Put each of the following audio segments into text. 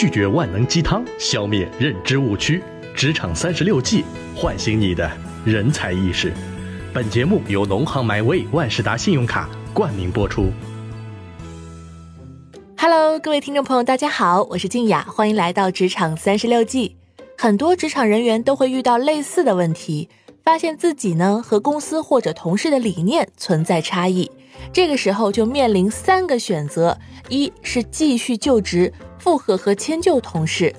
拒绝万能鸡汤，消灭认知误区。职场三十六计，唤醒你的人才意识。本节目由农行 MyWay 万事达信用卡冠名播出。Hello，各位听众朋友，大家好，我是静雅，欢迎来到职场三十六计。很多职场人员都会遇到类似的问题，发现自己呢和公司或者同事的理念存在差异，这个时候就面临三个选择：一是继续就职，附和和迁就同事；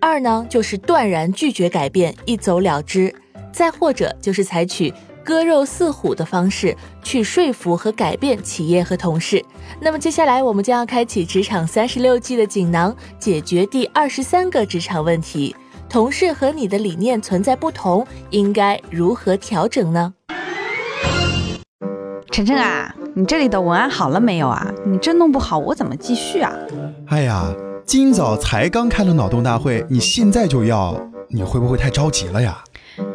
二呢就是断然拒绝改变，一走了之；再或者就是采取割肉似虎的方式去说服和改变企业和同事。那么接下来我们将要开启职场三十六计的锦囊，解决第二十三个职场问题。同事和你的理念存在不同，应该如何调整呢？晨晨啊，你这里的文案好了没有啊？你这弄不好，我怎么继续啊？哎呀，今早才刚开了脑洞大会，你现在就要，你会不会太着急了呀？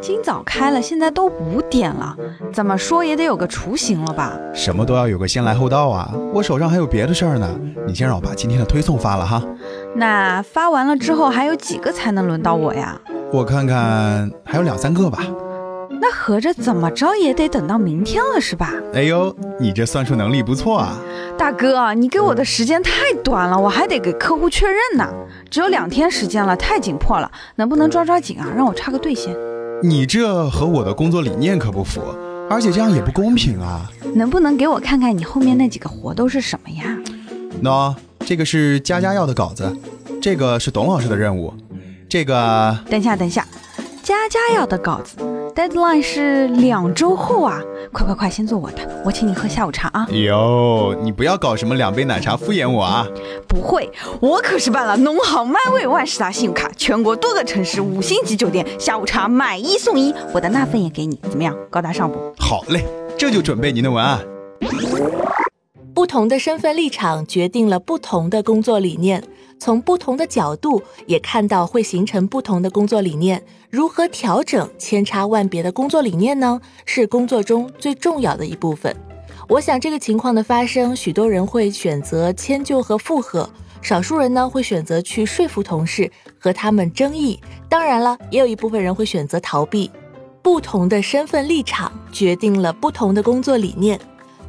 今早开了，现在都五点了，怎么说也得有个雏形了吧？什么都要有个先来后到啊！我手上还有别的事儿呢，你先让我把今天的推送发了哈。那发完了之后还有几个才能轮到我呀？我看看还有两三个吧。那合着怎么着也得等到明天了是吧？哎呦，你这算术能力不错啊！大哥，你给我的时间太短了，我还得给客户确认呢。只有两天时间了，太紧迫了，能不能抓抓紧啊？让我插个队先。你这和我的工作理念可不符，而且这样也不公平啊！能不能给我看看你后面那几个活都是什么呀？喏，这个是佳佳要的稿子，这个是董老师的任务，这个……等一下，等一下，佳佳要的稿子，deadline 是两周后啊！快快快，先做我的，我请你喝下午茶啊！哟，你不要搞什么两杯奶茶敷衍我啊！不会，我可是办了农行 MyWay 万事达信用卡，全国多个城市五星级酒店下午茶买一送一，我的那份也给你，怎么样？高大上不？好嘞，这就准备您的文案。不同的身份立场决定了不同的工作理念，从不同的角度也看到会形成不同的工作理念。如何调整千差万别的工作理念呢？是工作中最重要的一部分。我想这个情况的发生，许多人会选择迁就和附和，少数人呢会选择去说服同事和他们争议。当然了，也有一部分人会选择逃避。不同的身份立场决定了不同的工作理念，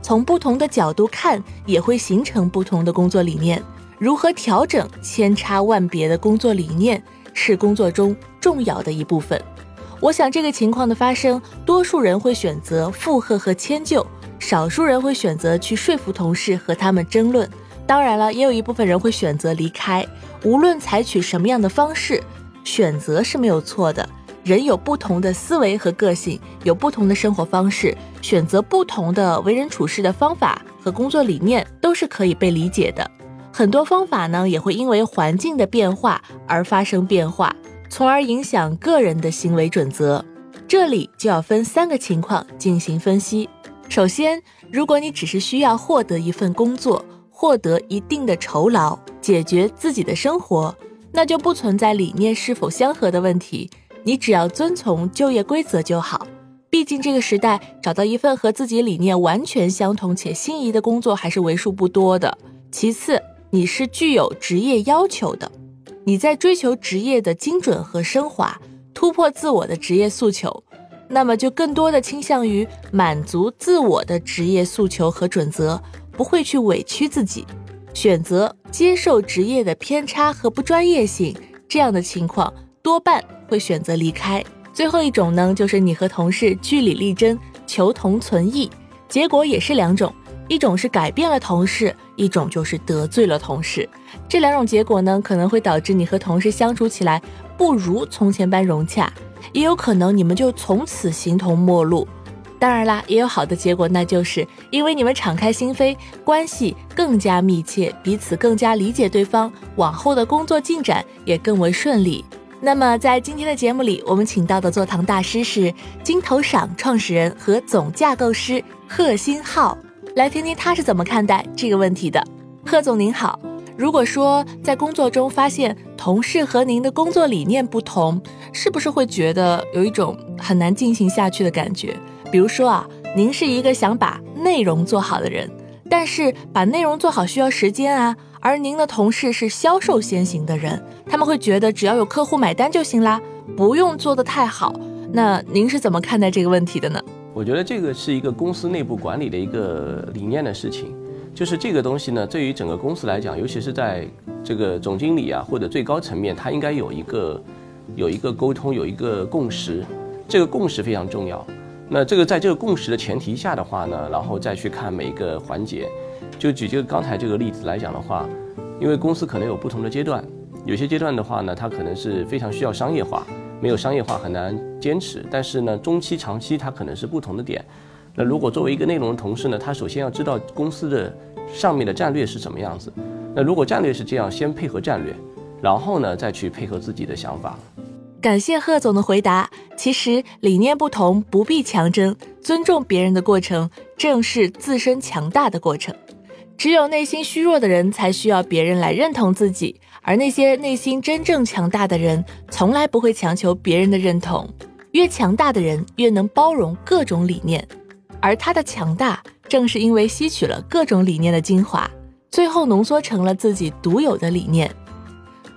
从不同的角度看也会形成不同的工作理念。如何调整千差万别的工作理念，是工作中重要的一部分。我想这个情况的发生，多数人会选择附和和迁就，少数人会选择去说服同事和他们争论。当然了，也有一部分人会选择离开。无论采取什么样的方式，选择是没有错的。人有不同的思维和个性，有不同的生活方式，选择不同的为人处事的方法和工作理念都是可以被理解的。很多方法呢，也会因为环境的变化而发生变化，从而影响个人的行为准则。这里就要分三个情况进行分析。首先，如果你只是需要获得一份工作，获得一定的酬劳，解决自己的生活，那就不存在理念是否相合的问题。你只要遵从就业规则就好。毕竟这个时代，找到一份和自己理念完全相同且心仪的工作还是为数不多的。其次，你是具有职业要求的，你在追求职业的精准和升华，突破自我的职业诉求，那么就更多的倾向于满足自我的职业诉求和准则，不会去委屈自己，选择接受职业的偏差和不专业性。这样的情况多半会选择离开。最后一种呢，就是你和同事据理力争，求同存异，结果也是两种。一种是改变了同事，一种就是得罪了同事。这两种结果呢，可能会导致你和同事相处起来不如从前般融洽，也有可能你们就从此形同陌路。当然啦，也有好的结果，那就是因为你们敞开心扉，关系更加密切，彼此更加理解对方，往后的工作进展也更为顺利。那么在今天的节目里，我们请到的坐堂大师是金投赏创始人和总架构师贺新浩。来听听他是怎么看待这个问题的，贺总您好。如果说在工作中发现同事和您的工作理念不同，是不是会觉得有一种很难进行下去的感觉？比如说啊，您是一个想把内容做好的人，但是把内容做好需要时间啊。而您的同事是销售先行的人，他们会觉得只要有客户买单就行啦，不用做得太好。那您是怎么看待这个问题的呢？我觉得这个是一个公司内部管理的一个理念的事情。就是这个东西呢，对于整个公司来讲，尤其是在这个总经理啊或者最高层面，他应该有一个有一个沟通，有一个共识。这个共识非常重要。那这个在这个共识的前提下的话呢，然后再去看每一个环节。就举这个刚才这个例子来讲的话，因为公司可能有不同的阶段，有些阶段的话呢，它可能是非常需要商业化，没有商业化很难坚持。但是呢，中期、长期它可能是不同的点。那如果作为一个内容的同事呢，他首先要知道公司的上面的战略是什么样子。那如果战略是这样，先配合战略，然后呢再去配合自己的想法。感谢贺总的回答。其实理念不同不必强争，尊重别人的过程正是自身强大的过程。只有内心虚弱的人才需要别人来认同自己，而那些内心真正强大的人，从来不会强求别人的认同。越强大的人，越能包容各种理念，而他的强大，正是因为吸取了各种理念的精华，最后浓缩成了自己独有的理念。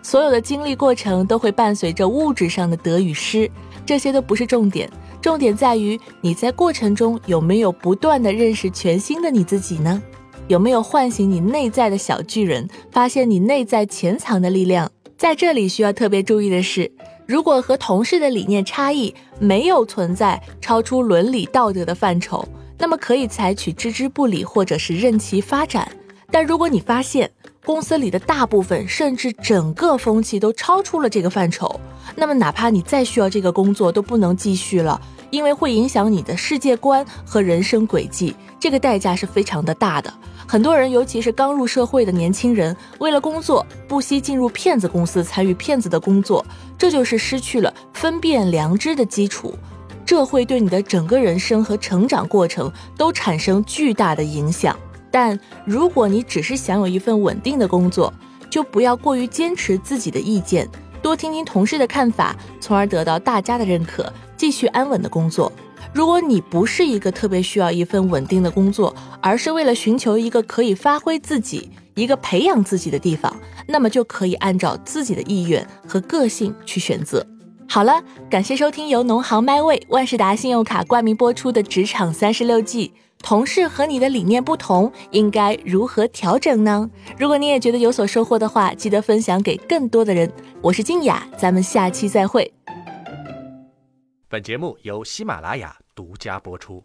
所有的经历过程都会伴随着物质上的得与失，这些都不是重点，重点在于你在过程中有没有不断的认识全新的你自己呢？有没有唤醒你内在的小巨人，发现你内在潜藏的力量？在这里需要特别注意的是，如果和同事的理念差异没有存在超出伦理道德的范畴，那么可以采取置之不理或者是任其发展。但如果你发现公司里的大部分甚至整个风气都超出了这个范畴，那么哪怕你再需要这个工作都不能继续了，因为会影响你的世界观和人生轨迹，这个代价是非常的大的。很多人，尤其是刚入社会的年轻人，为了工作不惜进入骗子公司参与骗子的工作，这就是失去了分辨良知的基础，这会对你的整个人生和成长过程都产生巨大的影响。但如果你只是想有一份稳定的工作，就不要过于坚持自己的意见，多听听同事的看法，从而得到大家的认可，继续安稳的工作。如果你不是一个特别需要一份稳定的工作，而是为了寻求一个可以发挥自己、一个培养自己的地方，那么就可以按照自己的意愿和个性去选择。好了，感谢收听由农行迈位万事达信用卡冠名播出的《职场三十六计》，同事和你的理念不同，应该如何调整呢？如果你也觉得有所收获的话，记得分享给更多的人。我是静雅，咱们下期再会。本节目由喜马拉雅。独家播出。